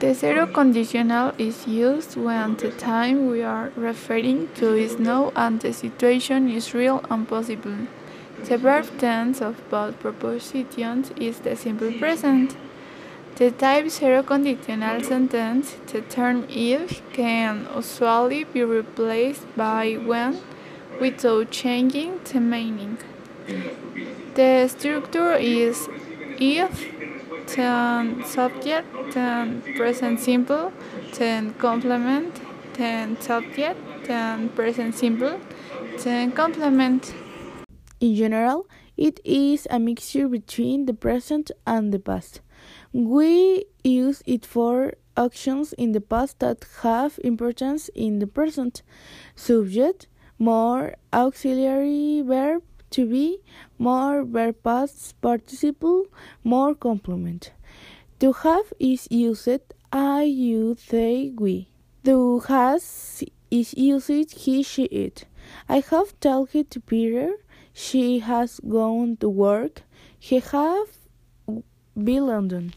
The zero conditional is used when the time we are referring to is now and the situation is real and possible. The verb tense of both propositions is the simple present. The type zero conditional sentence, the term if can usually be replaced by when without changing the meaning. The structure is if then subject, then present simple, then complement, then subject, then present simple, then complement. In general, it is a mixture between the present and the past. We use it for actions in the past that have importance in the present. Subject, more auxiliary verb, to be, more verb past participle, more complement. To have is used I, you, they, we. To has is used he, she, it. I have talked to Peter. She has gone to work. He have be London.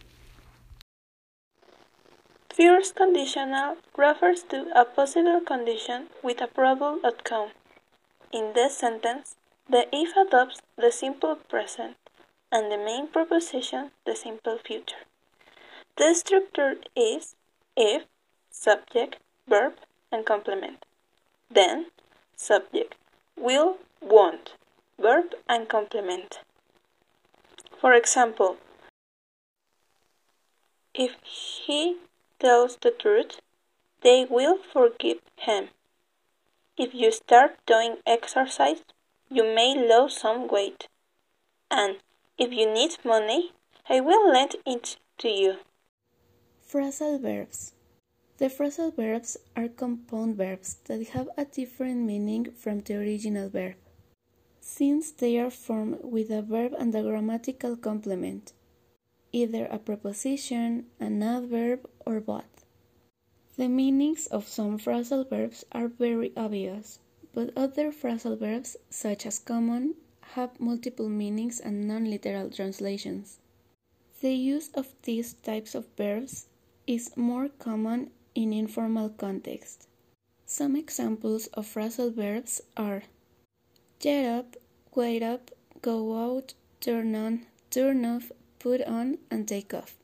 First conditional refers to a possible condition with a probable outcome. In this sentence, the if adopts the simple present and the main proposition the simple future. The structure is if, subject, verb, and complement. Then, subject, will, won't, verb, and complement. For example, if he tells the truth, they will forgive him. If you start doing exercise, you may lose some weight. And if you need money, I will lend it to you. Phrasal verbs. The phrasal verbs are compound verbs that have a different meaning from the original verb, since they are formed with a verb and a grammatical complement, either a preposition, an adverb, or both. The meanings of some phrasal verbs are very obvious but other phrasal verbs, such as common, have multiple meanings and non literal translations. The use of these types of verbs is more common in informal context. Some examples of phrasal verbs are get up, wait up, go out, turn on, turn off, put on, and take off.